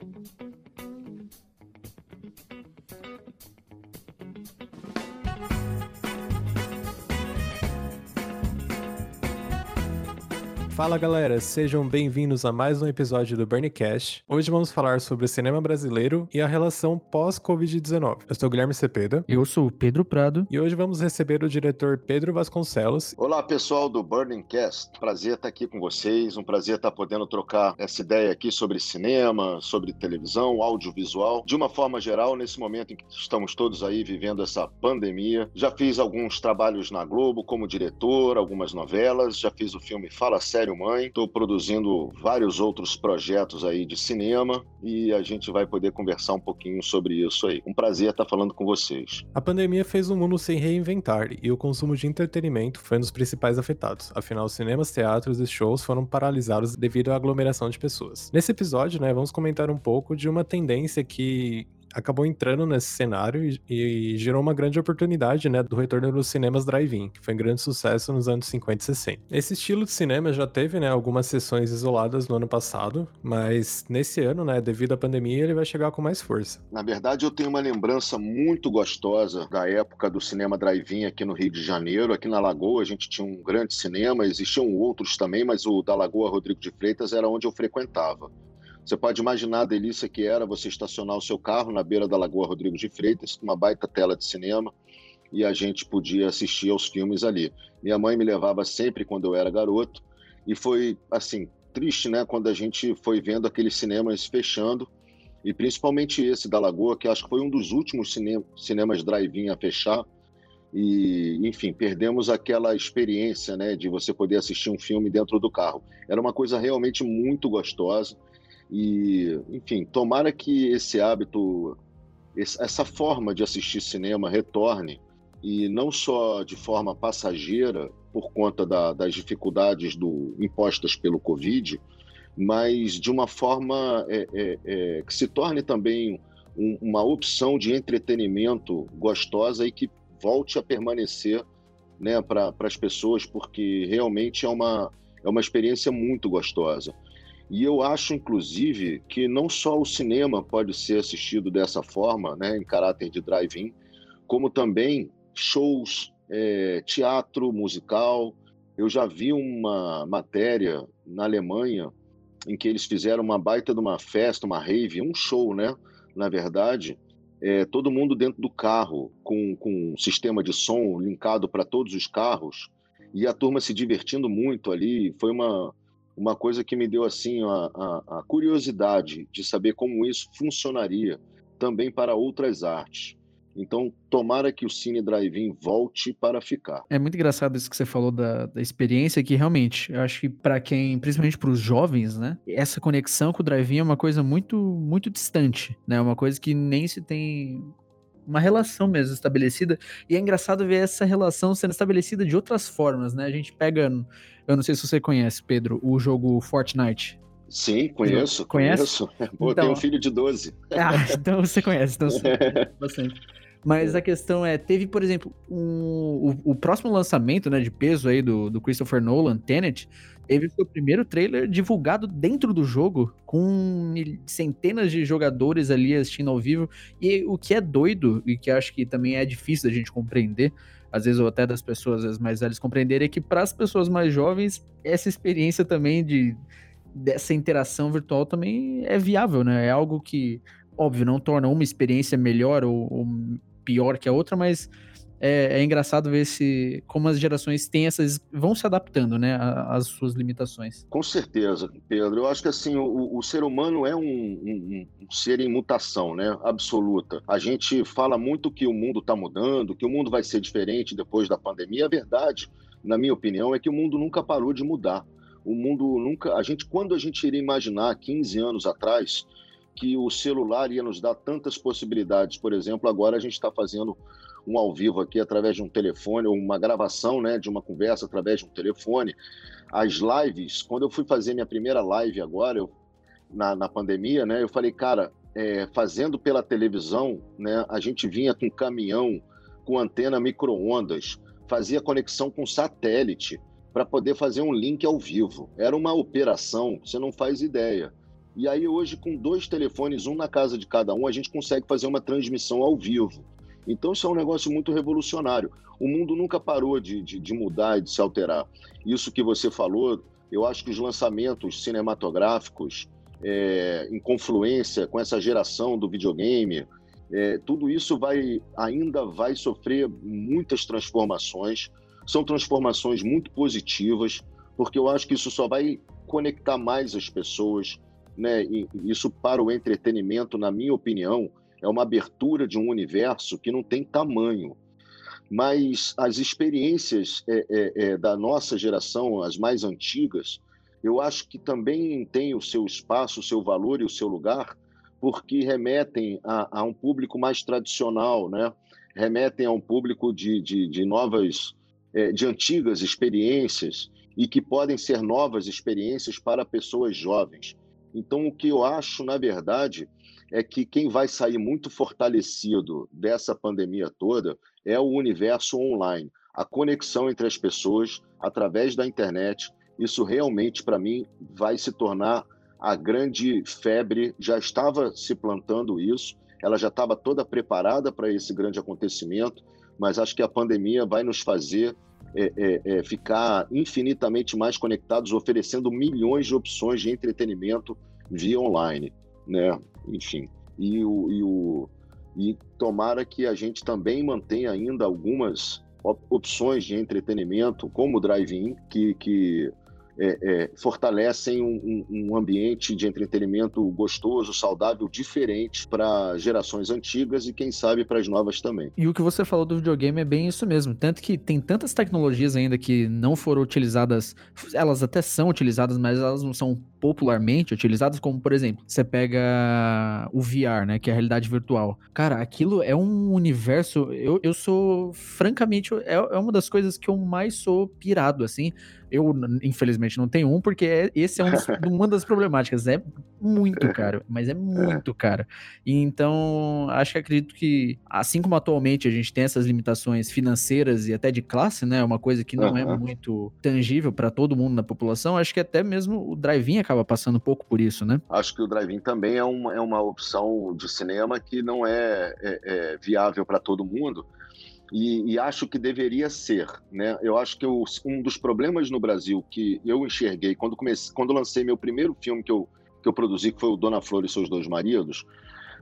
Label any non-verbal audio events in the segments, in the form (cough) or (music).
thank you. Fala galera, sejam bem-vindos a mais um episódio do Burncast. Hoje vamos falar sobre o cinema brasileiro e a relação pós-Covid-19. Eu sou o Guilherme Cepeda. Eu sou o Pedro Prado. E hoje vamos receber o diretor Pedro Vasconcelos. Olá pessoal do Burningcast, prazer estar aqui com vocês, um prazer estar podendo trocar essa ideia aqui sobre cinema, sobre televisão, audiovisual, de uma forma geral, nesse momento em que estamos todos aí vivendo essa pandemia. Já fiz alguns trabalhos na Globo como diretor, algumas novelas, já fiz o filme Fala Sério Mãe. Estou produzindo vários outros projetos aí de cinema e a gente vai poder conversar um pouquinho sobre isso aí. Um prazer estar falando com vocês. A pandemia fez o mundo se reinventar e o consumo de entretenimento foi um dos principais afetados. Afinal, cinemas, teatros e shows foram paralisados devido à aglomeração de pessoas. Nesse episódio, né, vamos comentar um pouco de uma tendência que acabou entrando nesse cenário e, e, gerou uma grande oportunidade, né, do retorno dos cinemas drive-in, que foi um grande sucesso nos anos 50 e 60. Esse estilo de cinema já teve, né, algumas sessões isoladas no ano passado, mas nesse ano, né, devido à pandemia, ele vai chegar com mais força. Na verdade, eu tenho uma lembrança muito gostosa da época do cinema drive-in aqui no Rio de Janeiro, aqui na Lagoa, a gente tinha um grande cinema, existiam outros também, mas o da Lagoa Rodrigo de Freitas era onde eu frequentava. Você pode imaginar a delícia que era você estacionar o seu carro na beira da Lagoa Rodrigo de Freitas, com uma baita tela de cinema, e a gente podia assistir aos filmes ali. Minha mãe me levava sempre quando eu era garoto, e foi, assim, triste, né, quando a gente foi vendo aqueles cinemas fechando, e principalmente esse da Lagoa, que acho que foi um dos últimos cine cinemas drive-in a fechar, e, enfim, perdemos aquela experiência, né, de você poder assistir um filme dentro do carro. Era uma coisa realmente muito gostosa. E, enfim, tomara que esse hábito, essa forma de assistir cinema retorne, e não só de forma passageira, por conta da, das dificuldades do, impostas pelo Covid, mas de uma forma é, é, é, que se torne também um, uma opção de entretenimento gostosa e que volte a permanecer né, para as pessoas, porque realmente é uma, é uma experiência muito gostosa. E eu acho, inclusive, que não só o cinema pode ser assistido dessa forma, né, em caráter de drive-in, como também shows, é, teatro musical. Eu já vi uma matéria na Alemanha em que eles fizeram uma baita de uma festa, uma rave, um show, né? Na verdade, é, todo mundo dentro do carro, com, com um sistema de som linkado para todos os carros, e a turma se divertindo muito ali. Foi uma, uma coisa que me deu assim a, a, a curiosidade de saber como isso funcionaria também para outras artes. Então, tomara que o Cine Drive-In volte para ficar. É muito engraçado isso que você falou da, da experiência, que realmente, eu acho que para quem, principalmente para os jovens, né, essa conexão com o Drive-In é uma coisa muito, muito distante, né, uma coisa que nem se tem uma relação mesmo estabelecida. E é engraçado ver essa relação sendo estabelecida de outras formas, né? A gente pega, eu não sei se você conhece, Pedro, o jogo Fortnite. Sim, conheço. Conhece? Conheço. (laughs) Então, tenho um filho de 12. (laughs) Ah, então você conhece, então você (laughs) bastante. Mas a questão é, teve, por exemplo, um, o, o, próximo lançamento né, de peso aí do, do Christopher Nolan, Tenet, teve o primeiro trailer divulgado dentro do jogo, com centenas de jogadores ali assistindo ao vivo. E o que é doido, e que acho que também é difícil da gente compreender, às vezes, ou até das pessoas as mais velhas compreenderem, é que para as pessoas mais jovens, essa experiência também de dessa interação virtual também é viável, né? É algo que, óbvio, não torna uma experiência melhor ou, ou pior que a outra, mas é, é, engraçado ver se como as gerações têm essas vão se adaptando, né, às suas limitações. Com certeza, Pedro. Eu acho que assim o, o ser humano é um, um, um, ser em mutação, né, absoluta. A gente fala muito que o mundo está mudando, que o mundo vai ser diferente depois da pandemia. A verdade, na minha opinião, é que o mundo nunca parou de mudar. O mundo nunca, a gente, quando a gente iria imaginar 15 anos atrás que o celular ia nos dar tantas possibilidades. Por exemplo, agora a gente está fazendo um ao vivo aqui através de um telefone, ou uma gravação né, de uma conversa através de um telefone. As lives, quando eu fui fazer minha primeira live agora, eu, na, na pandemia, né, eu falei, cara, é, fazendo pela televisão, né, a gente vinha com caminhão, com antena micro-ondas, fazia conexão com satélite para poder fazer um link ao vivo. Era uma operação, você não faz ideia. E aí, hoje, com dois telefones, um na casa de cada um, a gente consegue fazer uma transmissão ao vivo. Então, isso é um negócio muito revolucionário. O mundo nunca parou de, de, de mudar e de se alterar. Isso que você falou, eu acho que os lançamentos cinematográficos, é, em confluência com essa geração do videogame, é, tudo isso vai ainda vai sofrer muitas transformações. São transformações muito positivas, porque eu acho que isso só vai conectar mais as pessoas, né, isso para o entretenimento, na minha opinião, é uma abertura de um universo que não tem tamanho. Mas as experiências é, é, é, da nossa geração, as mais antigas, eu acho que também têm o seu espaço, o seu valor e o seu lugar, porque remetem a, a um público mais tradicional, né? remetem a um público de, de, de novas, é, de antigas experiências e que podem ser novas experiências para pessoas jovens. Então, o que eu acho, na verdade, é que quem vai sair muito fortalecido dessa pandemia toda é o universo online, a conexão entre as pessoas através da internet. Isso realmente, para mim, vai se tornar a grande febre. Já estava se plantando isso, ela já estava toda preparada para esse grande acontecimento, mas acho que a pandemia vai nos fazer é, é, é, ficar infinitamente mais conectados, oferecendo milhões de opções de entretenimento via online, né? Enfim, e o, e o e tomara que a gente também mantenha ainda algumas opções de entretenimento, como o drive-in, que, que é, é, fortalecem um, um, ambiente de entretenimento gostoso, saudável, diferente para gerações antigas e quem sabe para as novas também. E o que você falou do videogame é bem isso mesmo. Tanto que tem tantas tecnologias ainda que não foram utilizadas, elas até são utilizadas, mas elas não são popularmente utilizadas, como por exemplo, você pega o VR, né, que é a realidade virtual. Cara, aquilo é um universo. Eu, eu sou, francamente, é, é uma das coisas que eu mais sou pirado, assim. Eu, infelizmente, não tenho um, porque é, esse é um dos, (laughs) uma das problemáticas. É muito caro, mas é muito caro. Então, acho que acredito que, assim como atualmente a gente tem essas limitações financeiras e até de classe, né? Uma coisa que não uhum. é muito tangível para todo mundo na população, acho que até mesmo o drive-in acaba passando um pouco por isso, né? Acho que o drive-in também é uma, é uma opção de cinema que não é, é, é viável para todo mundo e, e, acho que deveria ser. Né? Eu acho que um dos problemas no Brasil que eu enxerguei quando, comecei, quando lancei meu primeiro filme que eu, que eu produzi, que foi o Dona Flor e Seus Dois Maridos,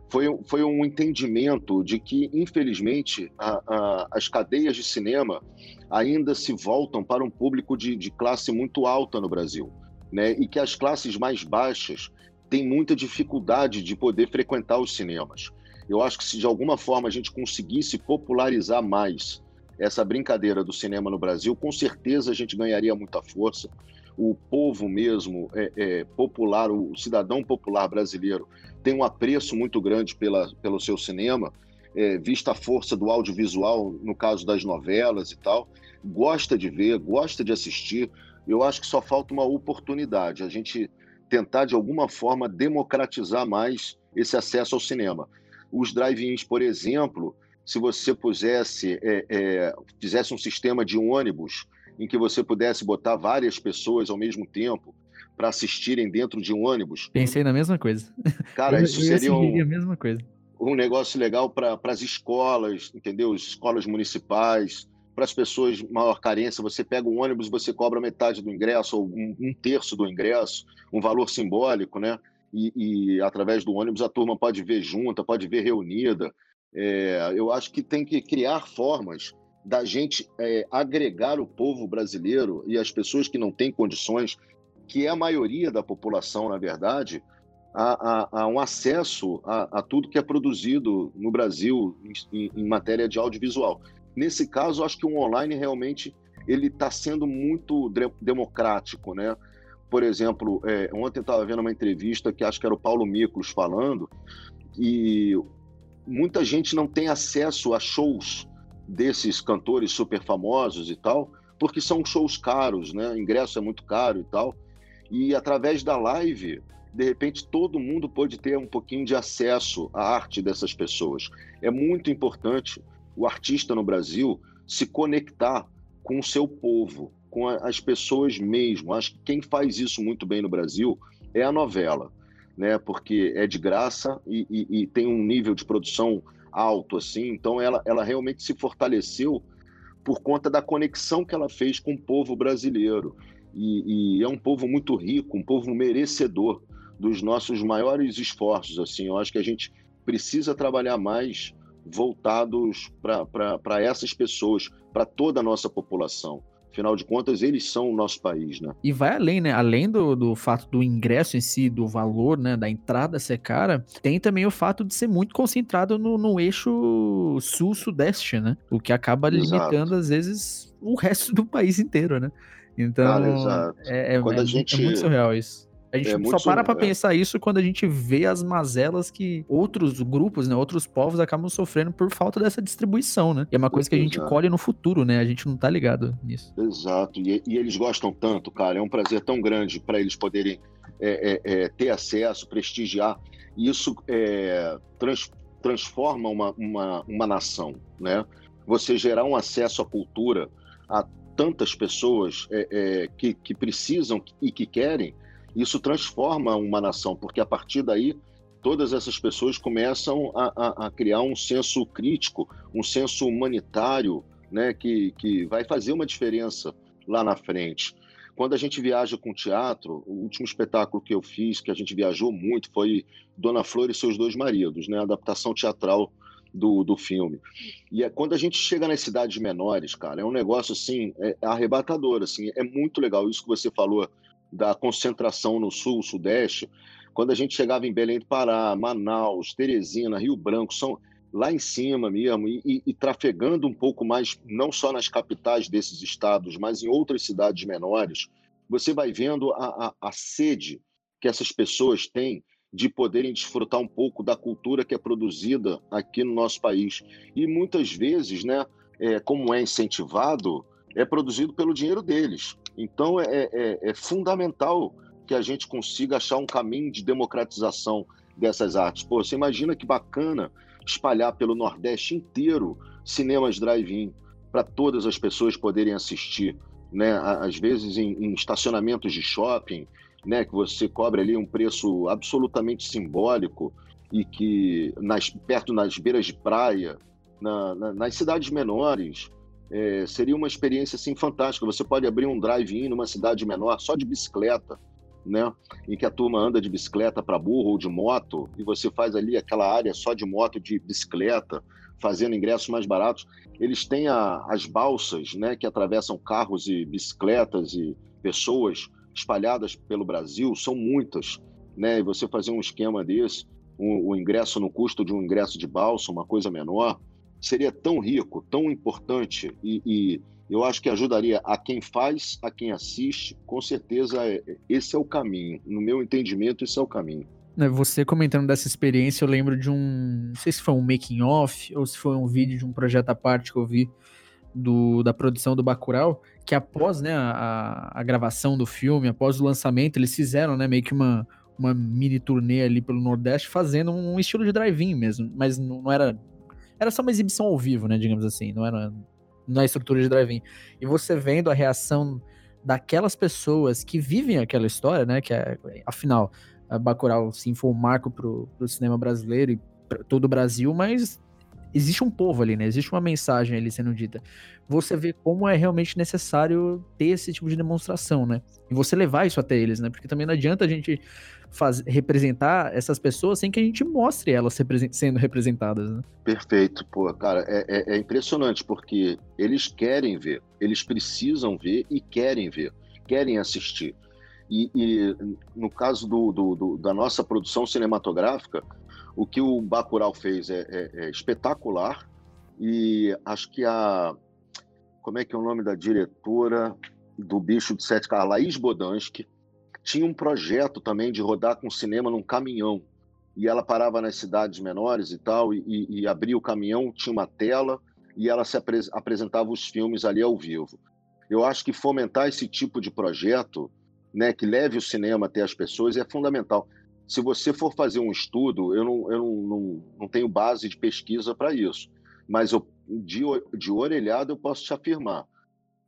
foi, foi um entendimento de que, infelizmente, a, a, as cadeias de cinema ainda se voltam para um público de, de classe muito alta no Brasil. Né? E que as classes mais baixas têm muita dificuldade de poder frequentar os cinemas. Eu acho que se de alguma forma a gente conseguisse popularizar mais essa brincadeira do cinema no Brasil, com certeza a gente ganharia muita força. O povo mesmo é, é, popular, o cidadão popular brasileiro, tem um apreço muito grande pela, pelo seu cinema, é, vista a força do audiovisual, no caso das novelas e tal, gosta de ver, gosta de assistir. Eu acho que só falta uma oportunidade, a gente tentar de alguma forma democratizar mais esse acesso ao cinema. Os drive-ins, por exemplo, se você pusesse, é, é, fizesse um sistema de ônibus em que você pudesse botar várias pessoas ao mesmo tempo para assistirem dentro de um ônibus. Pensei na mesma coisa. Cara, (laughs) isso seria um, a mesma coisa. um negócio legal para as escolas, entendeu? Escolas municipais, para as pessoas maior carência. Você pega um ônibus, você cobra metade do ingresso ou um, um terço do ingresso, um valor simbólico, né? E, e, através do ônibus a turma pode ver junta, pode ver reunida. É, eu acho que tem que criar formas da gente é, agregar o povo brasileiro e as pessoas que não têm condições, que é a maioria da população, na verdade, a, a, a um acesso a, a, tudo que é produzido no Brasil em, em matéria de audiovisual. Nesse caso, acho que o online realmente ele está sendo muito democrático, né? Por exemplo, é, ontem eu estava vendo uma entrevista que acho que era o Paulo Miklos falando, e muita gente não tem acesso a shows desses cantores super famosos e tal, porque são shows caros, né? O ingresso é muito caro e tal. E através da live, de repente, todo mundo pode ter um pouquinho de acesso à arte dessas pessoas. É muito importante o artista no Brasil se conectar com o seu povo, com as pessoas mesmo. Acho que quem faz isso muito bem no Brasil é a novela. né? Porque é de graça e, e, e tem um nível de produção alto, assim. Então, ela, ela realmente se fortaleceu por conta da conexão que ela fez com o povo brasileiro. E, e, é um povo muito rico, um povo merecedor dos nossos maiores esforços. Assim, eu acho que a gente precisa trabalhar mais voltados para essas pessoas, para toda a nossa população. Afinal de contas, eles são o nosso país, né? E vai além, né? Além do, do fato do ingresso em si, do valor, né? Da entrada ser cara, tem também o fato de ser muito concentrado no, no eixo sul-sudeste, né? O que acaba Exato. limitando, às vezes, o resto do país inteiro, né? Então, Cara, é, é, é, a gente... é muito surreal isso. A gente é só para para é. pensar isso quando a gente vê as mazelas que outros grupos, né, outros povos acabam sofrendo por falta dessa distribuição, né? E é uma coisa que a gente colhe no futuro, né? A gente não tá ligado nisso. Exato. E, e eles gostam tanto, cara. É um prazer tão grande para eles poderem é, é, é, ter acesso, prestigiar. E isso é, trans, transforma uma, uma, uma nação, né? Você gerar um acesso à cultura a tantas pessoas é, que, que precisam e que querem, isso transforma uma nação, porque a partir daí todas essas pessoas começam a, a, a criar um senso crítico, um senso humanitário, né, que, que vai fazer uma diferença lá na frente. Quando a gente viaja com teatro, o último espetáculo que eu fiz, que a gente viajou muito, foi Dona Flor e seus dois maridos, né, a adaptação teatral do, do filme. E é, quando a gente chega nas cidades menores, cara, é um negócio assim, é, é arrebatador, assim, é muito legal isso que você falou da concentração no sul, sudeste, quando a gente chegava em Belém do Pará, Manaus, Teresina, Rio Branco, são lá em cima mesmo, e, e, trafegando um pouco mais, não só nas capitais desses estados, mas em outras cidades menores, você vai vendo a, a, a sede que essas pessoas têm de poderem desfrutar um pouco da cultura que é produzida aqui no nosso país. E muitas vezes, né, é, como é incentivado, é produzido pelo dinheiro deles. Então, é, é, é, fundamental que a gente consiga achar um caminho de democratização dessas artes. Pô, você imagina que bacana espalhar pelo Nordeste inteiro cinemas drive-in para todas as pessoas poderem assistir, né? Às vezes em, em, estacionamentos de shopping, né? Que você cobra ali um preço absolutamente simbólico e que nas, perto nas beiras de praia, na, na, nas cidades menores, é, seria uma experiência assim fantástica. Você pode abrir um drive-in numa cidade menor só de bicicleta, né? Em que a turma anda de bicicleta para burro ou de moto e você faz ali aquela área só de moto, de bicicleta, fazendo ingressos mais baratos. Eles têm a, as balsas, né? Que atravessam carros e bicicletas e pessoas espalhadas pelo Brasil. São muitas, né? E você fazer um esquema desse, o, o ingresso no custo de um ingresso de balsa, uma coisa menor seria tão rico, tão importante e, e, eu acho que ajudaria a quem faz, a quem assiste. Com certeza, é, esse é o caminho. No meu entendimento, esse é o caminho. Né, você comentando dessa experiência, eu lembro de um. Não sei se foi um making off ou se foi um vídeo de um projeto à parte que eu vi do, da produção do Bacurau, que após né, a, a gravação do filme, após o lançamento, eles fizeram né, meio que uma, uma mini turnê ali pelo Nordeste, fazendo um estilo de drive-in mesmo, mas não, não era era só uma exibição ao vivo, né? Digamos assim, não era na estrutura de drive-in. E você vendo a reação daquelas pessoas que vivem aquela história, né? Que é, afinal, a Bacurau sim foi um marco pro, pro cinema brasileiro e para todo o Brasil, mas existe um povo ali, né? Existe uma mensagem ali sendo dita. Você vê como é realmente necessário ter esse tipo de demonstração, né? E você levar isso até eles, né? Porque também não adianta a gente faz, representar essas pessoas sem que a gente mostre elas represent, sendo representadas, né? Perfeito, pô, cara, é, é, é impressionante porque eles querem ver, eles precisam ver e querem ver, querem assistir. E, e no caso do, do, do, da nossa produção cinematográfica, o que o Bacurau fez é, é, é, espetacular e acho que a como é que é o nome da diretora do Bicho de Sete Carros, Laís Bodansky, tinha um projeto também de rodar com cinema num caminhão. E ela parava nas cidades menores e tal e, e, e abria o caminhão, tinha uma tela e ela se apres apresentava os filmes ali ao vivo. Eu acho que fomentar esse tipo de projeto, né, que leve o cinema até as pessoas é fundamental. Se você for fazer um estudo, eu não, eu não, não, não tenho base de pesquisa para isso, mas eu, de, de orelhada eu posso te afirmar: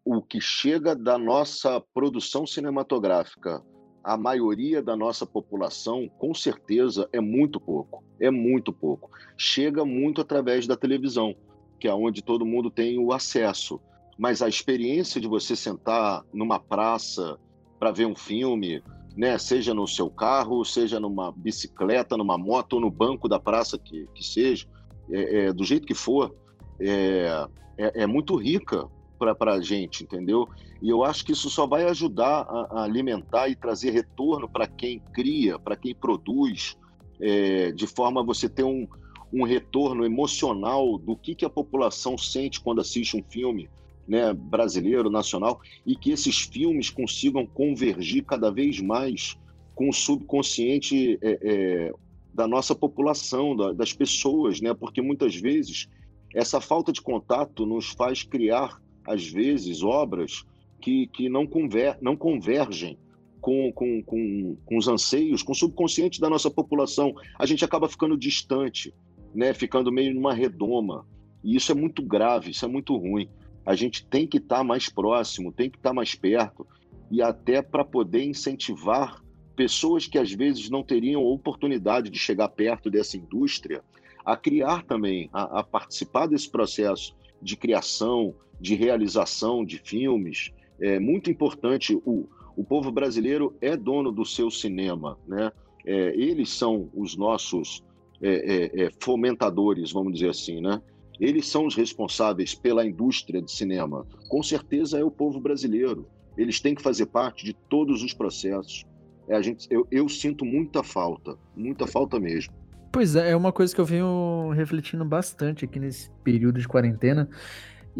o que chega da nossa produção cinematográfica a maioria da nossa população, com certeza, é muito pouco. É muito pouco. Chega muito através da televisão, que é onde todo mundo tem o acesso. Mas a experiência de você sentar numa praça para ver um filme, né, seja no seu carro, seja numa bicicleta, numa moto ou no banco da praça que, que seja, é, é, do jeito que for, é, é, é muito rica para a gente, entendeu? E eu acho que isso só vai ajudar a, a alimentar e trazer retorno para quem cria, para quem produz, é, de forma a você ter um, um retorno emocional do que, que a população sente quando assiste um filme né, brasileiro, nacional, e que esses filmes consigam convergir cada vez mais com o subconsciente é, é, da nossa população, da, das pessoas, né? porque muitas vezes essa falta de contato nos faz criar às vezes, obras que, que não, conver, não convergem com, com, com, com os anseios, com o subconsciente da nossa população. A gente acaba ficando distante, né? ficando meio numa redoma. E isso é muito grave, isso é muito ruim. A gente tem que estar tá mais próximo, tem que estar tá mais perto, e até para poder incentivar pessoas que às vezes não teriam oportunidade de chegar perto dessa indústria a criar também, a, a participar desse processo de criação, de realização de filmes. É muito importante. O, o povo brasileiro é dono do seu cinema, né? É, eles são os nossos é, é, é, fomentadores, vamos dizer assim, né? Eles são os responsáveis pela indústria de cinema. Com certeza é o povo brasileiro. Eles têm que fazer parte de todos os processos. É, a gente, eu, eu sinto muita falta, muita falta mesmo. Pois é, é uma coisa que eu venho refletindo bastante aqui nesse período de quarentena.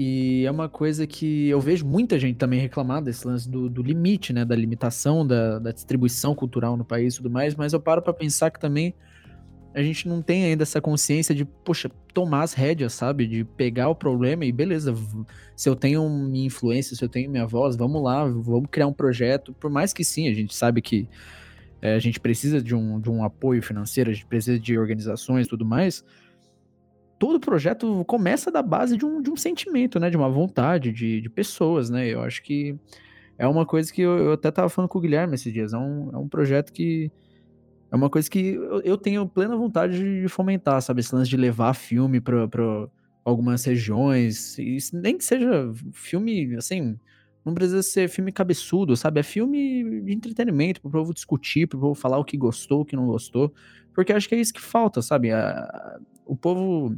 E é uma coisa que eu vejo muita gente também reclamar desse lance do, do limite, né? Da limitação da, da, distribuição cultural no país e tudo mais, mas eu paro para pensar que também a gente não tem ainda essa consciência de, poxa, tomar as rédeas, sabe? De pegar o problema e beleza, se eu tenho minha influência, se eu tenho minha voz, vamos lá, vamos criar um projeto. Por mais que sim, a gente sabe que é, a gente precisa de um, de um apoio financeiro, a gente precisa de organizações e tudo mais todo projeto começa da base de um, de um sentimento, né? De uma vontade de, de pessoas, né? Eu acho que é uma coisa que eu, eu até tava falando com o Guilherme esses dias. É um, é um projeto que. É uma coisa que eu, eu tenho plena vontade de fomentar, sabe? Esse lance de levar filme para algumas regiões. E nem que seja filme, assim. Não precisa ser filme cabeçudo, sabe? É filme de entretenimento, pro povo discutir, pro povo falar o que gostou, o que não gostou. Porque acho que é isso que falta, sabe? A, o povo.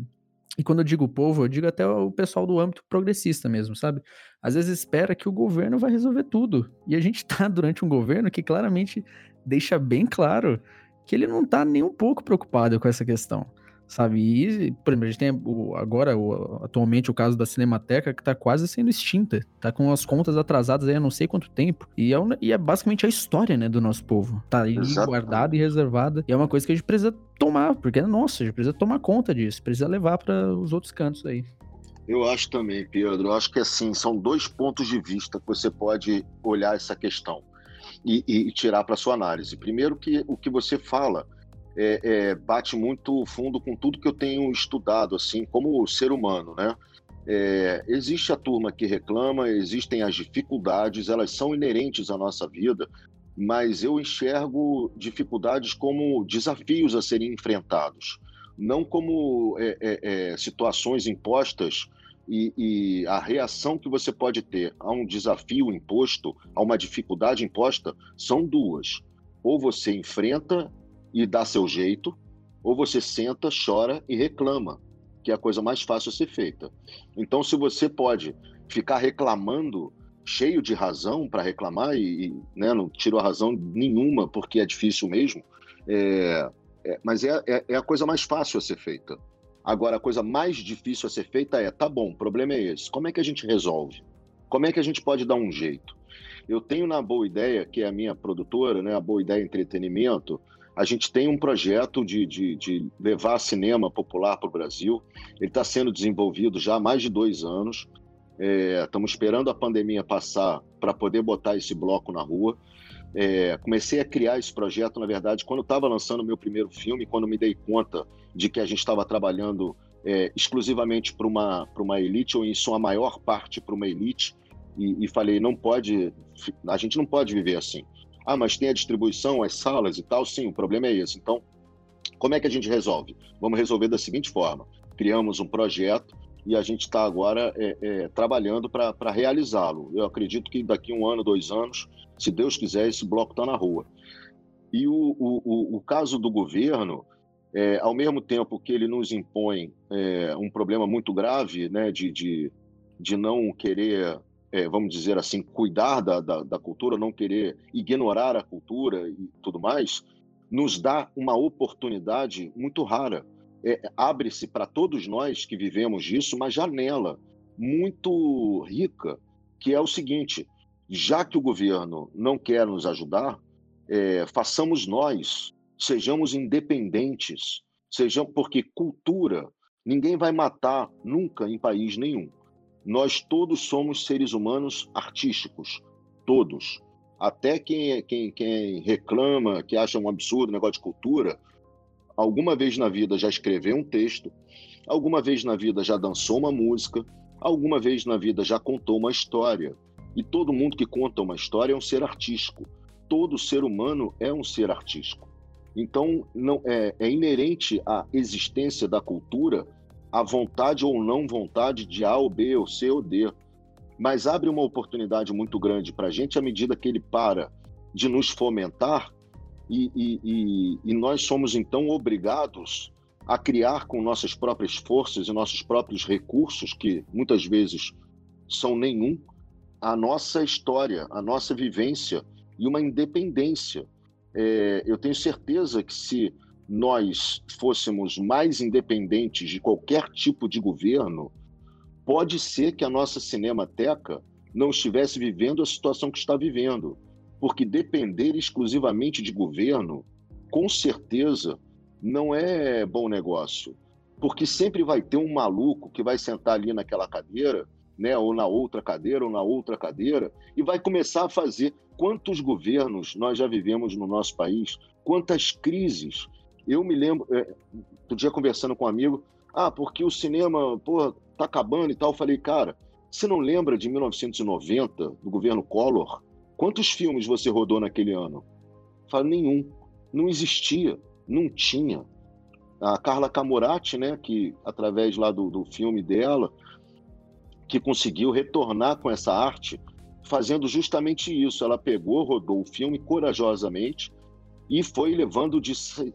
E quando eu digo povo, eu digo até o pessoal do âmbito progressista mesmo, sabe? Às vezes espera que o governo vai resolver tudo. E a gente (laughs) tá durante um governo que claramente deixa bem claro que ele não tá nem um pouco preocupado com essa questão sabe? E, por exemplo, a gente tem agora, atualmente, o caso da Cinemateca, que tá quase sendo extinta. Tá com as contas atrasadas aí há não sei quanto tempo. E é, e é basicamente a história, né, do nosso povo. Tá aí guardada e reservada. E é uma coisa que a gente precisa tomar, porque, nossa, a gente precisa tomar conta disso, precisa levar para os outros cantos aí. Eu acho também, Pedro. Eu acho que assim, são dois pontos de vista que você pode olhar essa questão e, e tirar para sua análise. Primeiro que o que você fala é, é, bate muito fundo com tudo que eu tenho estudado, assim, como ser humano, né? É, existe a turma que reclama, existem as dificuldades, elas são inerentes à nossa vida, mas eu enxergo dificuldades como desafios a serem enfrentados, não como é, é, é situações impostas e, e, a reação que você pode ter a um desafio imposto, a uma dificuldade imposta, são duas. Ou você enfrenta e dá seu jeito, ou você senta, chora e reclama, que é a coisa mais fácil a ser feita. Então, se você pode ficar reclamando, cheio de razão para reclamar, e, né, não tiro a razão nenhuma, porque é difícil mesmo, é, é, mas é, é, é a coisa mais fácil a ser feita. Agora, a coisa mais difícil a ser feita é: tá bom, o problema é esse, como é que a gente resolve? Como é que a gente pode dar um jeito? Eu tenho na Boa Ideia, que é a minha produtora, né, a Boa Ideia Entretenimento, a gente tem um projeto de, de, de levar cinema popular para o Brasil. Ele está sendo desenvolvido já há mais de dois anos. É, estamos esperando a pandemia passar para poder botar esse bloco na rua. É, comecei a criar esse projeto, na verdade, quando estava lançando o meu primeiro filme, quando me dei conta de que a gente estava trabalhando é, exclusivamente para uma, uma elite, ou em sua maior parte para uma elite, e, e falei, não pode, a gente não pode viver assim. Ah, mas tem a distribuição, as salas e tal. Sim, o problema é esse. Então, como é que a gente resolve? Vamos resolver da seguinte forma: criamos um projeto e a gente está agora é, é, trabalhando para realizá-lo. Eu acredito que daqui um ano, dois anos, se Deus quiser, esse bloco está na rua. E o, o, o, caso do governo, é, ao mesmo tempo que ele nos impõe é, um problema muito grave né, de, de, de não querer, é, vamos dizer assim, cuidar da, da, da cultura, não querer ignorar a cultura e tudo mais, nos dá uma oportunidade muito rara é, abre-se para todos nós que vivemos disso uma janela muito rica, que é o seguinte: já que o governo não quer nos ajudar, é, façamos nós, sejamos independentes, sejam porque cultura ninguém vai matar nunca em país nenhum. Nós todos somos seres humanos artísticos, todos. Até quem, quem, quem reclama, que acha um absurdo negócio de cultura, alguma vez na vida já escreveu um texto, alguma vez na vida já dançou uma música, alguma vez na vida já contou uma história. E todo mundo que conta uma história é um ser artístico. Todo ser humano é um ser artístico. Então, não é, é inerente à existência da cultura a vontade ou não vontade de A ou B ou C ou D. Mas abre uma oportunidade muito grande para a gente à medida que ele para de nos fomentar e, e, e, e nós somos então obrigados a criar com nossas próprias forças e nossos próprios recursos, que muitas vezes são nenhum, a nossa história, a nossa vivência e uma independência. É, eu tenho certeza que se nós fôssemos mais independentes de qualquer tipo de governo, pode ser que a nossa cinemateca não estivesse vivendo a situação que está vivendo porque depender exclusivamente de governo, com certeza, não é bom negócio. Porque sempre vai ter um maluco que vai sentar ali naquela cadeira, né, ou na outra cadeira, ou na outra cadeira, e vai começar a fazer. Quantos governos nós já vivemos no nosso país? Quantas crises? Eu me lembro, é, outro dia conversando com um amigo, ah, porque o cinema, pô, tá acabando e tal. Eu falei, cara, você não lembra de 1990, do governo Collor? Quantos filmes você rodou naquele ano? Fala, nenhum. Não existia, não tinha. A Carla Camurati, né, que através lá do, do filme dela, que conseguiu retornar com essa arte, fazendo justamente isso. Ela pegou, rodou o filme corajosamente e foi levando de,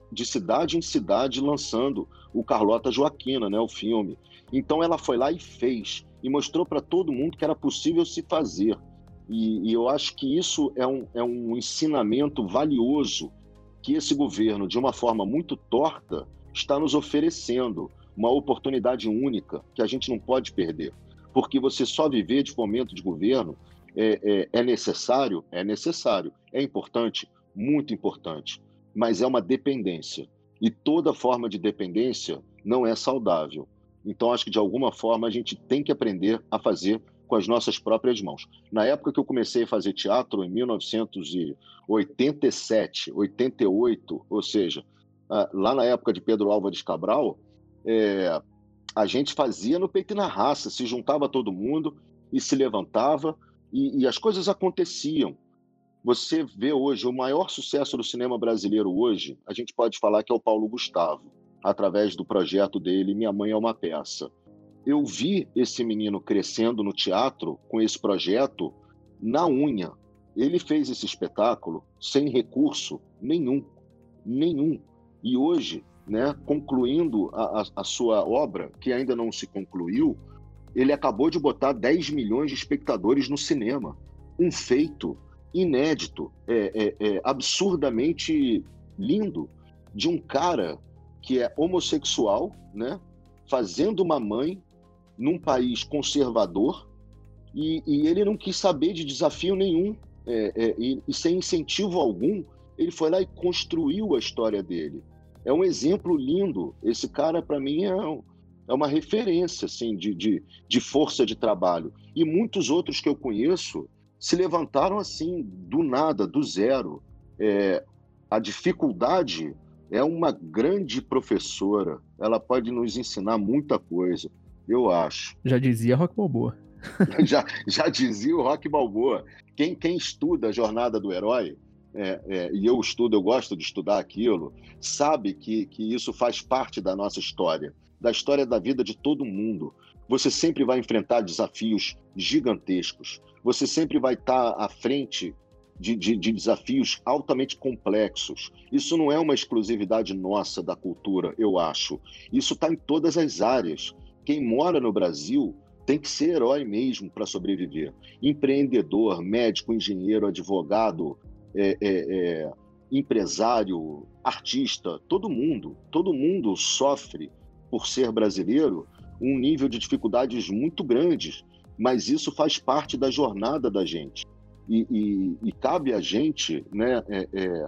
de cidade em cidade, lançando o Carlota Joaquina, né, o filme. Então ela foi lá e fez, e mostrou para todo mundo que era possível se fazer. E, e, eu acho que isso é um, é um ensinamento valioso que esse governo, de uma forma muito torta, está nos oferecendo uma oportunidade única que a gente não pode perder. Porque você só viver de fomento de governo é, é, é necessário? É necessário. É importante? Muito importante. Mas é uma dependência. E toda forma de dependência não é saudável. Então, acho que de alguma forma a gente tem que aprender a fazer com as nossas próprias mãos. Na época que eu comecei a fazer teatro, em 1987, 88, ou seja, ah, lá na época de Pedro Álvares Cabral, é, a gente fazia no peito e na raça, se juntava todo mundo e se levantava e, e as coisas aconteciam. Você vê hoje o maior sucesso do cinema brasileiro hoje, a gente pode falar que é o Paulo Gustavo, através do projeto dele Minha Mãe é uma Peça eu vi esse menino crescendo no teatro com esse projeto na unha. Ele fez esse espetáculo sem recurso nenhum, nenhum. E hoje, né, concluindo a, a, a sua obra, que ainda não se concluiu, ele acabou de botar 10 milhões de espectadores no cinema. Um feito inédito, é, é, é absurdamente lindo, de um cara que é homossexual, né, fazendo uma mãe num país conservador e, e ele não quis saber de desafio nenhum é, é, e, e, sem incentivo algum, ele foi lá e construiu a história dele. É um exemplo lindo. Esse cara, para mim, é, um, é, uma referência assim, de, de, de força de trabalho. E muitos outros que eu conheço se levantaram assim, do nada, do zero. É, a dificuldade é uma grande professora, ela pode nos ensinar muita coisa eu acho. Já dizia Rock Balboa. (laughs) já, já dizia o Rock Balboa. Quem, quem estuda a jornada do herói é, é, e eu estudo, eu gosto de estudar aquilo, sabe que, que isso faz parte da nossa história, da história da vida de todo mundo. Você sempre vai enfrentar desafios gigantescos, você sempre vai estar à frente de, de, de, desafios altamente complexos. Isso não é uma exclusividade nossa da cultura, eu acho. Isso está em todas as áreas. Quem mora no Brasil tem que ser herói mesmo para sobreviver. Empreendedor, médico, engenheiro, advogado, é, é, é, empresário, artista, todo mundo, todo mundo sofre por ser brasileiro um nível de dificuldades muito grandes, mas isso faz parte da jornada da gente e, e, e cabe a gente, né, é, é,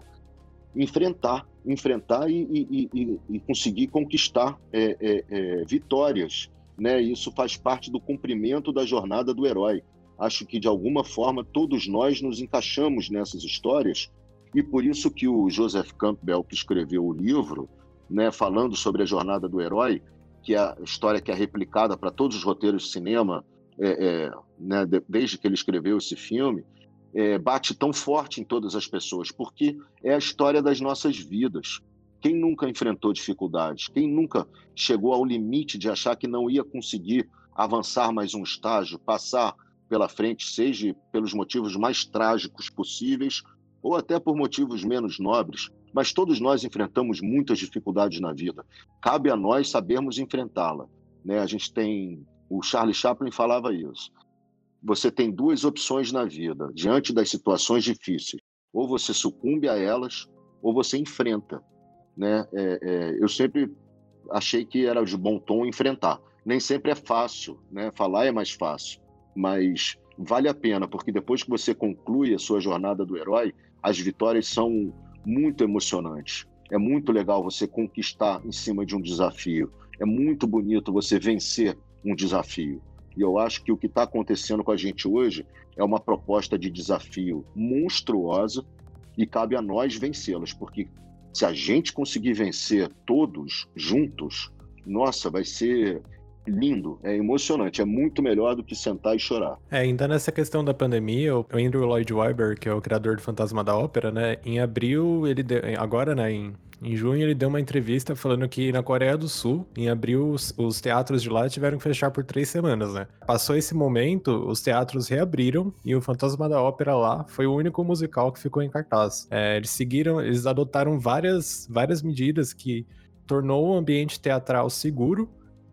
enfrentar, enfrentar e, e conseguir conquistar é, é, é, vitórias, né? Isso faz parte do cumprimento da jornada do herói. Acho que de alguma forma todos nós nos encaixamos nessas histórias e por isso que o Joseph Campbell que escreveu o livro, né, falando sobre a jornada do herói, que é a história que é replicada para todos os roteiros de cinema, é, é, né, desde que ele escreveu esse filme, é, bate tão forte em todas as pessoas, porque é a história das nossas vidas. Quem nunca enfrentou dificuldades? Quem nunca chegou ao limite de achar que não ia conseguir avançar mais um estágio, passar pela frente, seja pelos motivos mais trágicos possíveis ou até por motivos menos nobres? Mas todos nós enfrentamos muitas dificuldades na vida. Cabe a nós sabermos enfrentá-la. Né? A gente tem. O Charlie Chaplin falava isso você tem duas opções na vida, diante das situações difíceis. Ou você sucumbe a elas, ou você enfrenta. Né? É, é, eu sempre achei que era de bom tom enfrentar. Nem sempre é fácil, né? falar é mais fácil, mas vale a pena, porque depois que você conclui a sua jornada do herói, as vitórias são muito emocionantes. É muito legal você conquistar em cima de um desafio. É muito bonito você vencer um desafio. E eu acho que o que está acontecendo com a gente hoje é uma proposta de desafio monstruosa e cabe a nós vencê-las, porque se a gente conseguir vencer todos juntos, nossa, vai ser lindo, é emocionante, é muito melhor do que sentar e chorar. É, ainda nessa questão da pandemia, o Andrew Lloyd Webber, que é o criador do Fantasma da Ópera, né, em abril, ele deu, agora, né, em em junho, ele deu uma entrevista falando que na Coreia do Sul, em abril, os, os, teatros de lá tiveram que fechar por três semanas, né? Passou esse momento, os teatros reabriram e o Fantasma da Ópera lá foi o único musical que ficou em cartaz. É, eles seguiram, eles adotaram várias, várias medidas que tornou o ambiente teatral seguro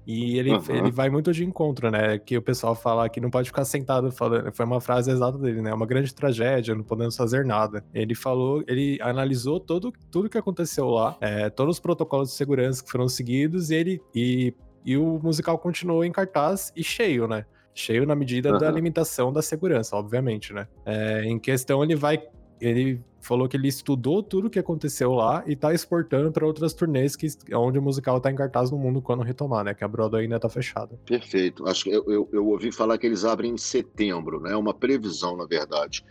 e ele, uhum. ele vai muito de encontro, né? Que o pessoal fala que não pode ficar sentado falando. Foi uma frase exata dele, né? Uma grande tragédia, não podemos fazer nada. Ele falou, ele analisou todo, tudo que aconteceu lá, é, todos os protocolos de segurança que foram seguidos, e ele. E, e o musical continuou em cartaz e cheio, né? Cheio na medida uhum. da limitação da segurança, obviamente, né? É, em questão, ele vai ele falou que ele estudou tudo o que aconteceu lá e tá exportando para outras turnês que, onde o musical tá em cartaz no mundo quando retomar, né? Que a Broadway ainda tá fechada. Perfeito. Acho que eu, eu, eu, ouvi falar que eles abrem em setembro, né? É uma previsão, na verdade.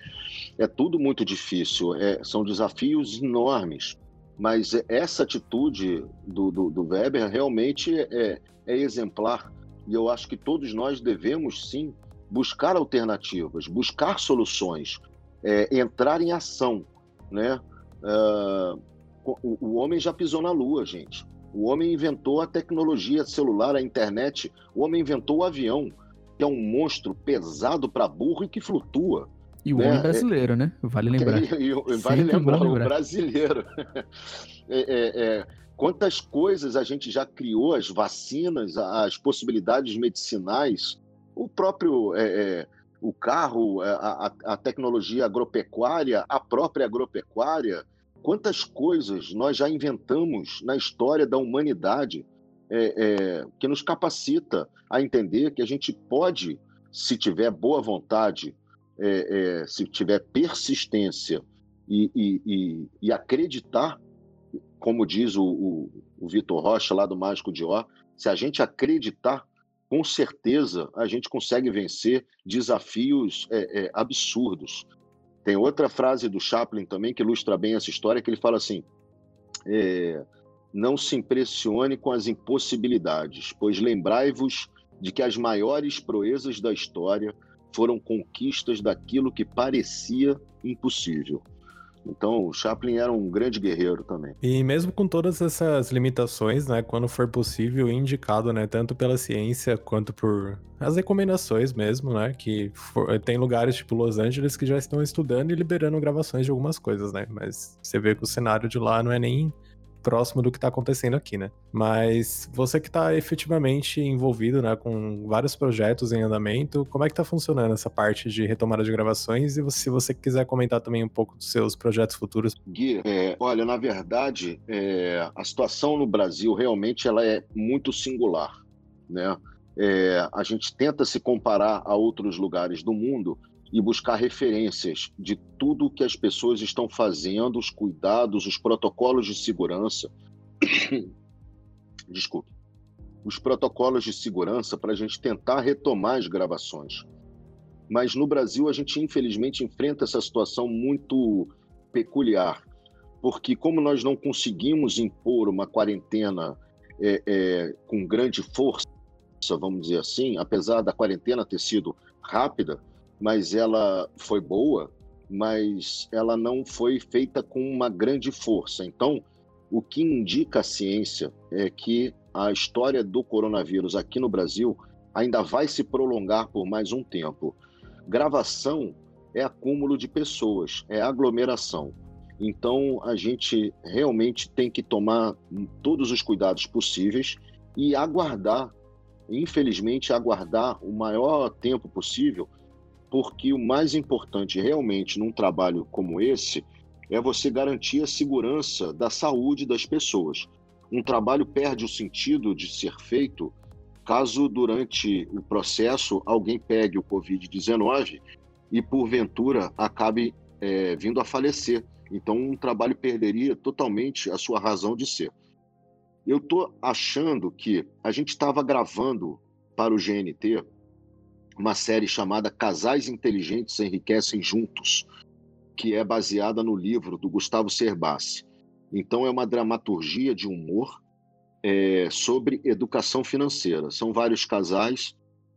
É tudo muito difícil, é, são desafios enormes. Mas essa atitude do, do, do Weber realmente é, é exemplar. E eu acho que todos nós devemos, sim, buscar alternativas, buscar soluções, é, entrar em ação, né? Uh, o, o, homem já pisou na Lua, gente. O homem inventou a tecnologia celular, a internet. O homem inventou o avião, que é um monstro pesado para burro e que flutua. E o né? homem brasileiro, né? Vale lembrar. (laughs) E, e, vale lembrar, lembrar, o brasileiro. (laughs) é, é, é, quantas coisas a gente já criou, as vacinas, as possibilidades medicinais, o próprio é, é, o carro, é, a, a, tecnologia agropecuária, a própria agropecuária, quantas coisas nós já inventamos na história da humanidade é, é, que nos capacita a entender que a gente pode, se tiver boa vontade, é, é se tiver persistência e, e, e, e acreditar, como diz o, o, o Vitor Rocha lá do Mágico de Ó, se a gente acreditar com certeza a gente consegue vencer desafios é, é, absurdos. Tem outra frase do Chaplin também que ilustra bem essa história, que ele fala assim: é, não se impressione com as impossibilidades, pois lembrai-vos de que as maiores proezas da história foram conquistas daquilo que parecia impossível. Então, o Chaplin era um grande guerreiro também. E mesmo com todas essas limitações, né, quando for possível, indicado, né, tanto pela ciência quanto por as recomendações mesmo, né, que for, tem lugares tipo Los Angeles que já estão estudando e liberando gravações de algumas coisas, né, mas você vê que o cenário de lá não é nem próximo do que está acontecendo aqui, né? Mas você que está efetivamente envolvido, né, com vários projetos em andamento, como é que está funcionando essa parte de retomada de gravações? E se você quiser comentar também um pouco dos seus projetos futuros. Gui, é, olha, na verdade, é, a situação no Brasil realmente ela é muito singular, né? É, a gente tenta se comparar a outros lugares do mundo, e buscar referências de tudo que as pessoas estão fazendo, os cuidados, os protocolos de segurança. (coughs) Desculpe. Os protocolos de segurança para a gente tentar retomar as gravações. Mas no Brasil, a gente infelizmente enfrenta essa situação muito peculiar, porque, como nós não conseguimos impor uma quarentena é, é, com grande força, vamos dizer assim, apesar da quarentena ter sido rápida, mas ela foi boa, mas ela não foi feita com uma grande força. Então, o que indica a ciência é que a história do coronavírus aqui no Brasil ainda vai se prolongar por mais um tempo. Gravação é acúmulo de pessoas, é aglomeração. Então, a gente realmente tem que tomar todos os cuidados possíveis e aguardar, infelizmente, aguardar o maior tempo possível porque o mais importante realmente num trabalho como esse é você garantir a segurança da saúde das pessoas. Um trabalho perde o sentido de ser feito caso durante o processo alguém pegue o Covid-19 e porventura acabe é, vindo a falecer. Então, um trabalho perderia totalmente a sua razão de ser. Eu estou achando que a gente estava gravando para o GNT uma série chamada Casais Inteligentes Enriquecem Juntos, que é baseada no livro do Gustavo Cerbasi. Então, é uma dramaturgia de humor é, sobre educação financeira. São vários casais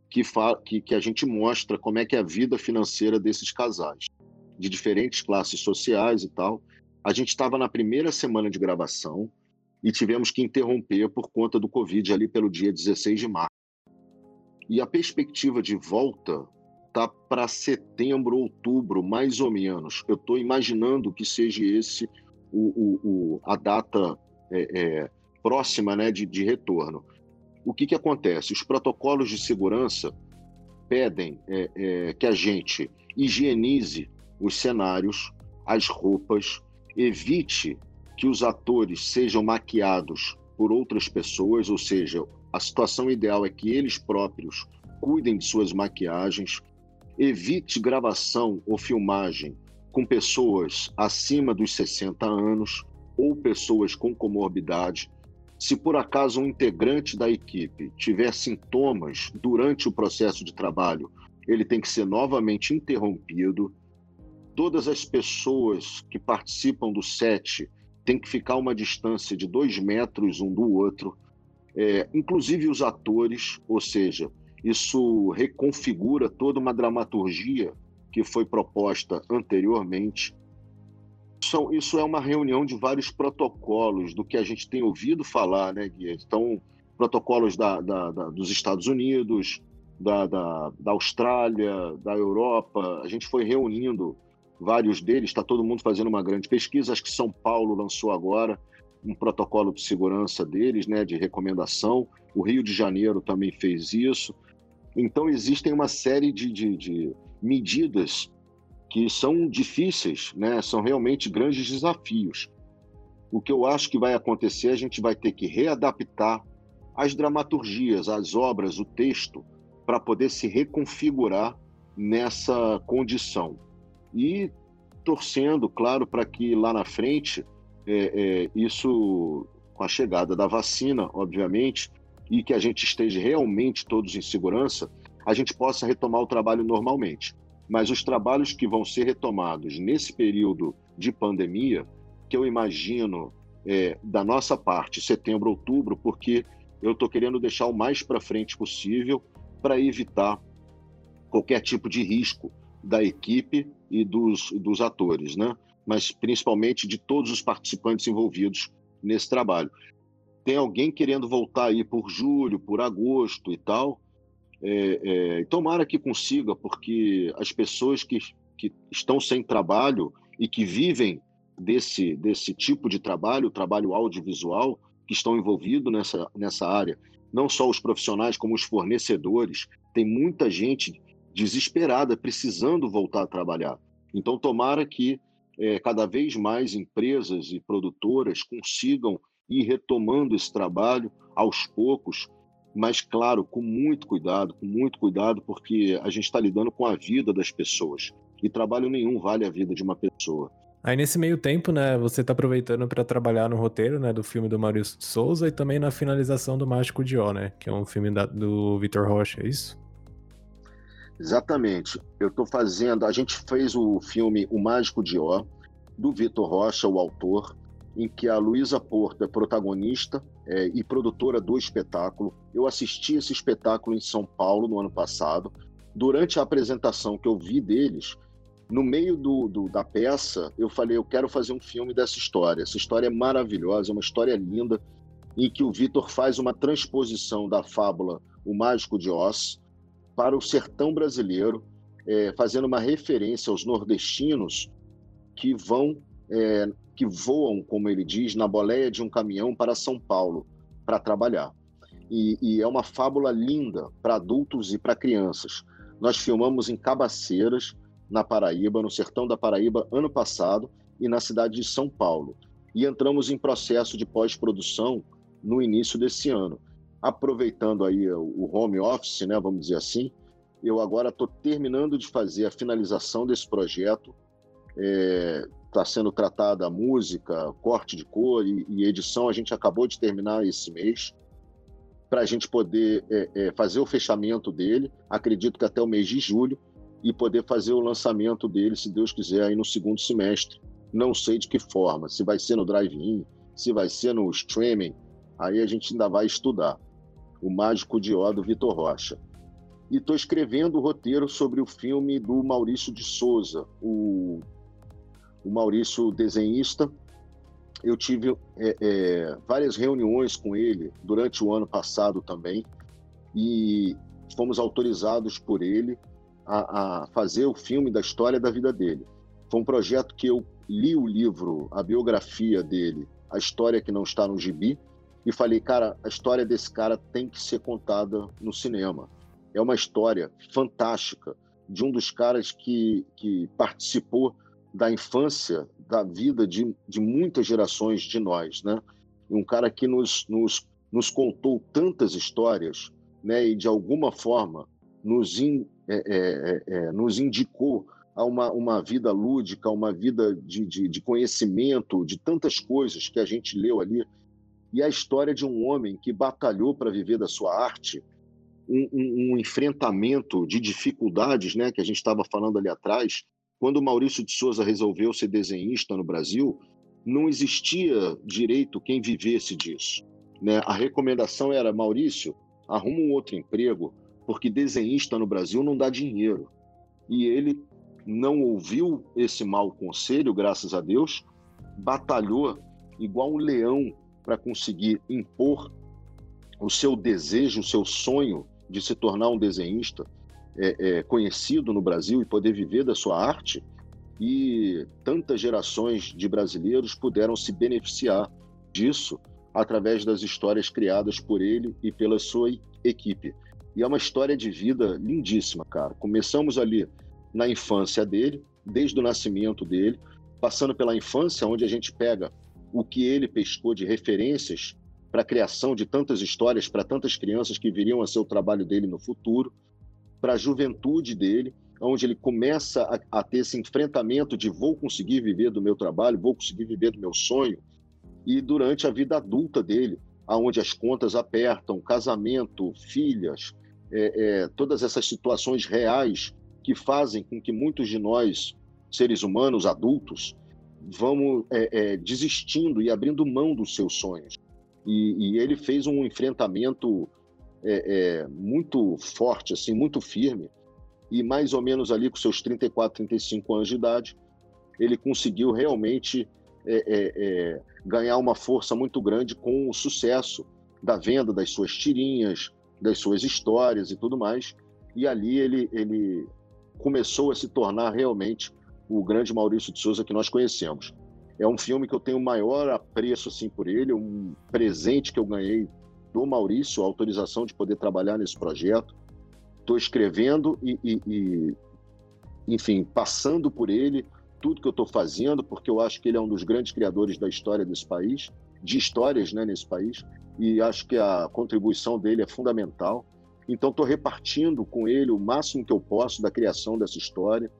que, que, que a gente mostra como é que é a vida financeira desses casais, de diferentes classes sociais e tal. A gente estava na primeira semana de gravação e tivemos que interromper por conta do Covid ali pelo dia 16 de março. E a perspectiva de volta tá para setembro, outubro, mais ou menos. Eu estou imaginando que seja esse o, o, o a data é, é, próxima né, de, de, retorno. O que, que acontece? Os protocolos de segurança pedem é, é que a gente higienize os cenários, as roupas, evite que os atores sejam maquiados por outras pessoas, ou seja, a situação ideal é que eles próprios cuidem de suas maquiagens, evite gravação ou filmagem com pessoas acima dos 60 anos ou pessoas com comorbidade. Se por acaso um integrante da equipe tiver sintomas durante o processo de trabalho, ele tem que ser novamente interrompido. Todas as pessoas que participam do set têm que ficar uma distância de dois metros um do outro é, inclusive os atores, ou seja, isso reconfigura toda uma dramaturgia que foi proposta anteriormente. Isso é uma reunião de vários protocolos do que a gente tem ouvido falar, né, Guia? Então, protocolos da, da, da, dos Estados Unidos, da, da, da Austrália, da Europa. A gente foi reunindo vários deles, está todo mundo fazendo uma grande pesquisa. Acho que São Paulo lançou agora um protocolo de segurança deles, né, de recomendação. O Rio de Janeiro também fez isso. Então, existem uma série de, de, de medidas que são difíceis, né, são realmente grandes desafios. O que eu acho que vai acontecer, a gente vai ter que readaptar as dramaturgias, as obras, o texto, para poder se reconfigurar nessa condição. E torcendo, claro, para que lá na frente é, é, isso com a chegada da vacina, obviamente, e que a gente esteja realmente todos em segurança, a gente possa retomar o trabalho normalmente. Mas os trabalhos que vão ser retomados nesse período de pandemia, que eu imagino é, da nossa parte, setembro, outubro, porque eu estou querendo deixar o mais para frente possível para evitar qualquer tipo de risco da equipe e dos, dos atores, né? mas principalmente de todos os participantes envolvidos nesse trabalho. Tem alguém querendo voltar aí por julho, por agosto e tal. É, é, tomara que consiga, porque as pessoas que, que estão sem trabalho e que vivem desse, desse tipo de trabalho, trabalho audiovisual, que estão envolvidos nessa, nessa área, não só os profissionais, como os fornecedores, tem muita gente desesperada, precisando voltar a trabalhar. Então, tomara que é, cada vez mais empresas e produtoras consigam ir retomando esse trabalho aos poucos, mas, claro, com muito cuidado, com muito cuidado, porque a gente está lidando com a vida das pessoas. E trabalho nenhum vale a vida de uma pessoa. Aí nesse meio tempo, né, você tá aproveitando para trabalhar no roteiro, né, do filme do Maurício Souza e também na finalização do Mágico de Ó, né, que é um filme da, do Vitor Rocha, é isso? Exatamente. Eu tô fazendo, a gente fez o filme O Mágico de Ó, do Vitor Rocha, o autor, em que a Luísa Porto é protagonista é, e produtora do espetáculo. Eu assisti esse espetáculo em São Paulo no ano passado. Durante a apresentação que eu vi deles, no meio do, do, da peça, eu falei: eu quero fazer um filme dessa história. Essa história é maravilhosa, é uma história linda, em que o Vitor faz uma transposição da fábula O Mágico de Oz para o sertão brasileiro, é, fazendo uma referência aos nordestinos que vão, é, que voam, como ele diz, na boleia de um caminhão para São Paulo para trabalhar. E, e é uma fábula linda para adultos e para crianças. Nós filmamos em Cabaceiras na Paraíba, no sertão da Paraíba, ano passado, e na cidade de São Paulo. E entramos em processo de pós-produção no início desse ano. Aproveitando aí o home office, né, vamos dizer assim, eu agora estou terminando de fazer a finalização desse projeto. Está é, tá sendo tratada a música, corte de cor e, e, edição. A gente acabou de terminar esse mês para a gente poder é, é, fazer o fechamento dele. Acredito que até o mês de julho e poder fazer o lançamento dele, se Deus quiser, aí no segundo semestre. Não sei de que forma, se vai ser no drive-in, se vai ser no streaming, aí a gente ainda vai estudar. O Mágico de Ó, do Vitor Rocha. E estou escrevendo o roteiro sobre o filme do Maurício de Souza, o, o Maurício desenhista. Eu tive é, é, várias reuniões com ele durante o ano passado também, e fomos autorizados por ele a, a fazer o filme da história da vida dele. Foi um projeto que eu li o livro, a biografia dele, a história que não está no gibi, e falei, cara, a história desse cara tem que ser contada no cinema. É uma história fantástica de um dos caras que, que participou da infância, da vida de, de muitas gerações de nós, né? Um cara que nos, nos, nos contou tantas histórias, né? E de alguma forma nos, in, é, é, é, é, nos indicou a uma, uma vida lúdica, uma vida de, de, de, conhecimento, de tantas coisas que a gente leu ali. E a história de um homem que batalhou para viver da sua arte, um, um, um, enfrentamento de dificuldades, né, que a gente estava falando ali atrás. Quando Maurício de Souza resolveu ser desenhista no Brasil, não existia direito quem vivesse disso. Né? A recomendação era: Maurício, arruma um outro emprego, porque desenhista no Brasil não dá dinheiro. E ele não ouviu esse mau conselho, graças a Deus, batalhou igual um leão para conseguir impor o seu desejo, o seu sonho de se tornar um desenhista é, é, conhecido no Brasil e poder viver da sua arte. E tantas gerações de brasileiros puderam se beneficiar disso através das histórias criadas por ele e pela sua equipe. E é uma história de vida lindíssima, cara. Começamos ali na infância dele, desde o nascimento dele, passando pela infância, onde a gente pega o que ele pescou de referências para a criação de tantas histórias para tantas crianças que viriam a ser o trabalho dele no futuro, para a juventude dele, onde ele começa a, a, ter esse enfrentamento de vou conseguir viver do meu trabalho, vou conseguir viver do meu sonho, e durante a vida adulta dele, aonde as contas apertam, casamento, filhas, é, é, todas essas situações reais que fazem com que muitos de nós, seres humanos, adultos, vamos é, é desistindo e abrindo mão dos seus sonhos. E, e ele fez um enfrentamento é, é, muito forte, assim, muito firme, e mais ou menos ali com seus 34, 35 anos de idade, ele conseguiu realmente é, é, ganhar uma força muito grande com o sucesso da venda das suas tirinhas, das suas histórias e tudo mais. E ali ele, ele começou a se tornar realmente o grande Maurício de Souza que nós conhecemos. É um filme que eu tenho maior apreço assim por ele, um presente que eu ganhei do Maurício, a autorização de poder trabalhar nesse projeto. Estou escrevendo e, e, e, enfim, passando por ele tudo que eu estou fazendo, porque eu acho que ele é um dos grandes criadores da história desse país, de histórias né, nesse país, e acho que a contribuição dele é fundamental. Então, estou repartindo com ele o máximo que eu posso da criação dessa história.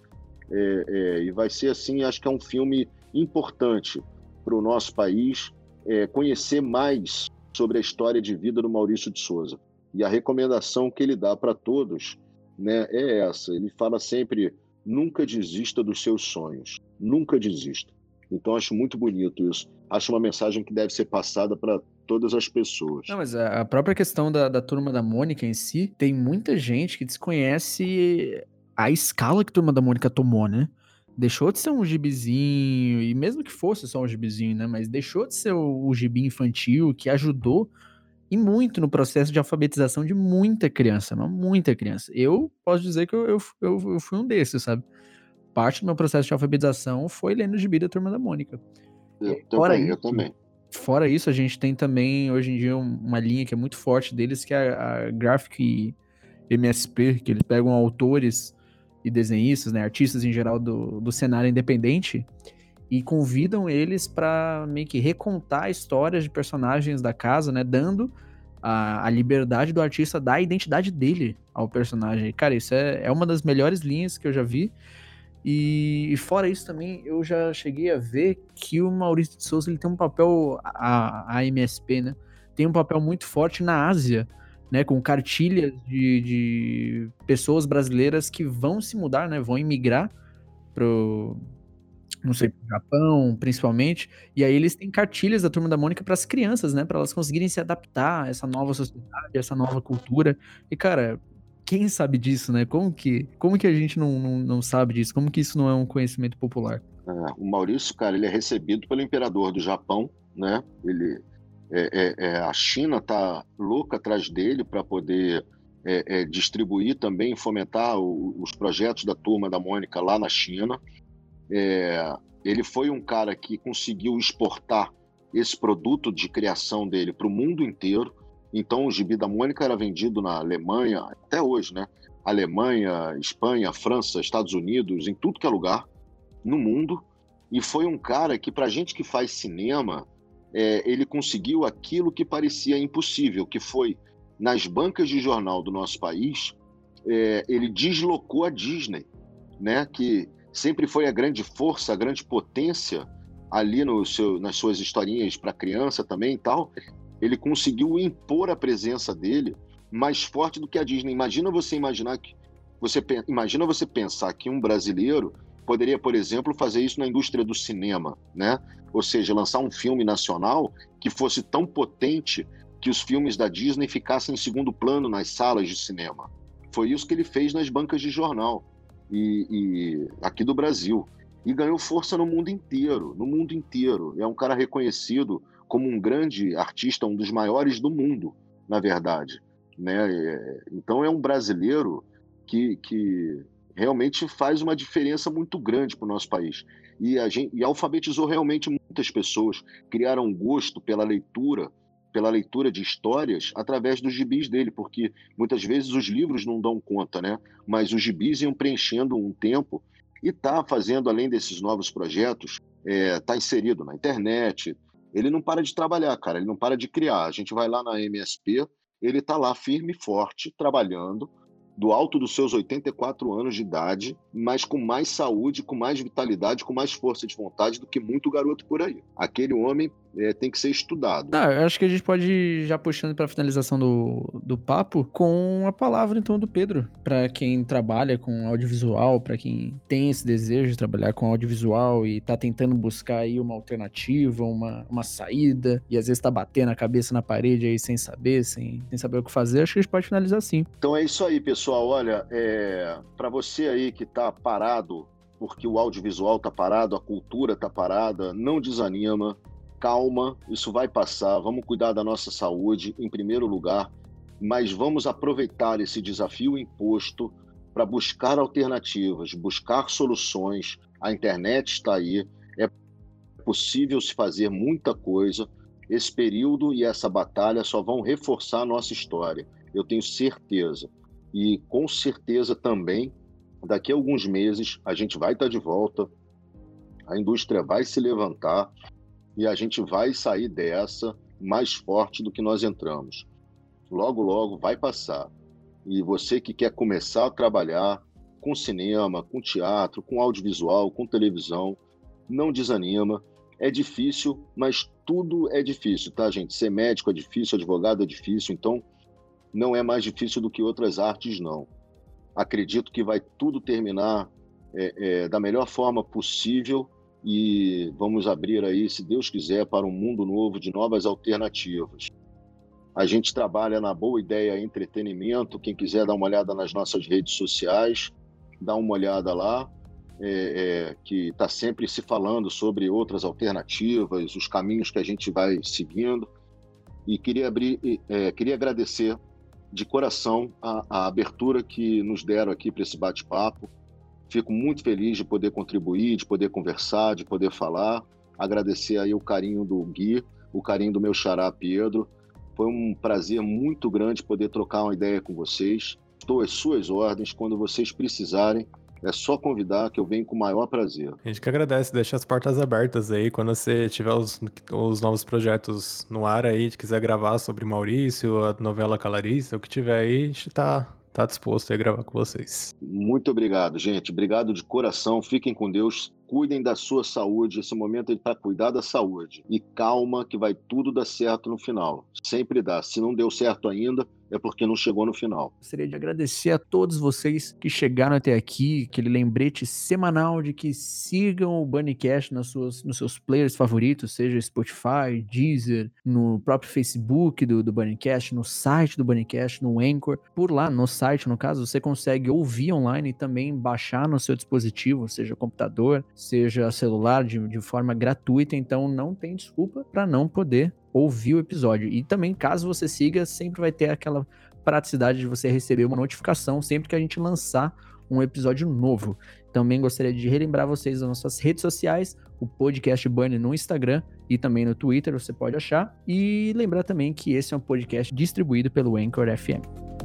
É, é, e vai ser assim, acho que é um filme importante para o nosso país é, conhecer mais sobre a história de vida do Maurício de Souza. E a recomendação que ele dá para todos né, é essa. Ele fala sempre: nunca desista dos seus sonhos, nunca desista. Então acho muito bonito isso. Acho uma mensagem que deve ser passada para todas as pessoas. Não, mas a própria questão da, da turma da Mônica em si, tem muita gente que desconhece a escala que a turma da Mônica tomou, né? Deixou de ser um gibizinho, e mesmo que fosse só um gibizinho, né? Mas deixou de ser o, o gibi infantil que ajudou e muito no processo de alfabetização de muita criança, muita criança. Eu posso dizer que eu, eu, eu, eu fui um desses, sabe? Parte do meu processo de alfabetização foi lendo o gibi da Turma da Mônica. Eu, Fora também, isso, eu também. Fora isso, a gente tem também, hoje em dia, uma linha que é muito forte deles, que é a, a Graphic MSP, que eles pegam autores e desenhistas, né, artistas em geral do, do cenário independente, e convidam eles para meio que recontar histórias de personagens da casa, né, dando a, a liberdade do artista dar a identidade dele ao personagem. Cara, isso é, é uma das melhores linhas que eu já vi. E, e, fora isso também, eu já cheguei a ver que o Maurício de Souza ele tem um papel, a, a MSP, né? Tem um papel muito forte na Ásia, né? Com cartilhas de, de pessoas brasileiras que vão se mudar, né? Vão emigrar pro, não sei, pro Japão, principalmente. E aí eles têm cartilhas da Turma da Mônica para as crianças, né? Para elas conseguirem se adaptar a essa nova sociedade, a essa nova cultura. E, cara, quem sabe disso, né? Como que, como que a gente não, não, não sabe disso? Como que isso não é um conhecimento popular? É, o Maurício, cara, ele é recebido pelo imperador do Japão, né? Ele, é, é, é a China tá louca atrás dele para poder é, é, distribuir também, fomentar o, os projetos da turma da Mônica lá na China. ele foi um cara que conseguiu exportar esse produto de criação dele para o mundo inteiro. Então, o gibi da Mônica era vendido na Alemanha, até hoje, né? Alemanha, Espanha, França, Estados Unidos, em tudo que é lugar no mundo. E foi um cara que, para gente que faz cinema, é, ele conseguiu aquilo que parecia impossível, que foi nas bancas de jornal do nosso país, é, ele deslocou a Disney, né? Que sempre foi a grande força, a grande potência ali no seu, nas suas historinhas para criança também e tal ele conseguiu impor a presença dele mais forte do que a Disney. Imagina você imaginar que você imagina você pensar que um brasileiro poderia, por exemplo, fazer isso na indústria do cinema, né? Ou seja, lançar um filme nacional que fosse tão potente que os filmes da Disney ficassem em segundo plano nas salas de cinema. Foi isso que ele fez nas bancas de jornal e, e aqui do Brasil e ganhou força no mundo inteiro, no mundo inteiro. É um cara reconhecido como um grande artista, um dos maiores do mundo, na verdade. Né? É, então é um brasileiro que, que realmente faz uma diferença muito grande para o nosso país. E, a gente, e alfabetizou realmente muitas pessoas, criaram gosto pela leitura, pela leitura de histórias através dos gibis dele, porque muitas vezes os livros não dão conta, né? Mas os gibis iam preenchendo um tempo e está fazendo, além desses novos projetos, é, tá inserido na internet, ele não para de trabalhar, cara, ele não para de criar. A gente vai lá na MSP, ele está lá firme e forte, trabalhando, do alto dos seus 84 anos de idade, mas com mais saúde, com mais vitalidade, com mais força de vontade do que muito garoto por aí. Aquele homem é, tem que ser estudado. Ah, eu acho que a gente pode ir já puxando para a finalização do, do papo com a palavra então do Pedro, para quem trabalha com audiovisual, para quem tem esse desejo de trabalhar com audiovisual e tá tentando buscar aí uma alternativa, uma, uma saída e às vezes tá batendo a cabeça na parede aí sem saber, sem, sem saber o que fazer, acho que a gente pode finalizar assim. Então é isso aí, pessoal. Olha, é, para você aí que tá parado porque o audiovisual está parado, a cultura está parada, não desanima, calma, isso vai passar, vamos cuidar da nossa saúde em primeiro lugar, mas vamos aproveitar esse desafio imposto para buscar alternativas, buscar soluções. A internet está aí, é possível se fazer muita coisa. Esse período e essa batalha só vão reforçar a nossa história, eu tenho certeza. E com certeza também, daqui a alguns meses, a gente vai estar de volta, a indústria vai se levantar e a gente vai sair dessa mais forte do que nós entramos. Logo, logo vai passar. E você que quer começar a trabalhar com cinema, com teatro, com audiovisual, com televisão, não desanima. É difícil, mas tudo é difícil, tá, gente? Ser médico é difícil, advogado é difícil, então não é mais difícil do que outras artes, não. Acredito que vai tudo terminar é, é, da melhor forma possível e vamos abrir aí, se Deus quiser, para um mundo novo de novas alternativas. A gente trabalha na Boa Ideia Entretenimento. Quem quiser dar uma olhada nas nossas redes sociais, dá uma olhada lá, é, é, que está sempre se falando sobre outras alternativas, os caminhos que a gente vai seguindo. E queria, abrir, é, queria agradecer de coração a, a abertura que nos deram aqui para esse bate-papo. Fico muito feliz de poder contribuir, de poder conversar, de poder falar. Agradecer aí o carinho do Gui, o carinho do meu xará Pedro foi um prazer muito grande poder trocar uma ideia com vocês. Estou às suas ordens quando vocês precisarem. É só convidar que eu venho com o maior prazer. A gente que agradece, deixa as portas abertas aí. Quando você tiver os, os novos projetos no ar aí, quiser gravar sobre Maurício, a novela Calarice, o que tiver aí, a gente tá, tá disposto a gravar com vocês. Muito obrigado, gente. Obrigado de coração. Fiquem com Deus cuidem da sua saúde. Esse momento é para cuidar da saúde. E calma, que vai tudo dar certo no final. Sempre dá. Se não deu certo ainda, é porque não chegou no final. Gostaria de agradecer a todos vocês que chegaram até aqui, aquele lembrete semanal de que sigam o Bunnycast nas suas, nos seus players favoritos, seja Spotify, Deezer, no próprio Facebook do, do Bunnycast, no site do Bunnycast, no Anchor. Por lá, no site, no caso, você consegue ouvir online e também baixar no seu dispositivo, seja computador, seja celular, de, de forma gratuita. Então não tem desculpa para não poder ouvir o episódio. E também, caso você siga, sempre vai ter aquela praticidade de você receber uma notificação sempre que a gente lançar um episódio novo. Também gostaria de relembrar vocês das nossas redes sociais, o podcast Bunny no Instagram e também no Twitter, você pode achar. E lembrar também que esse é um podcast distribuído pelo Anchor FM.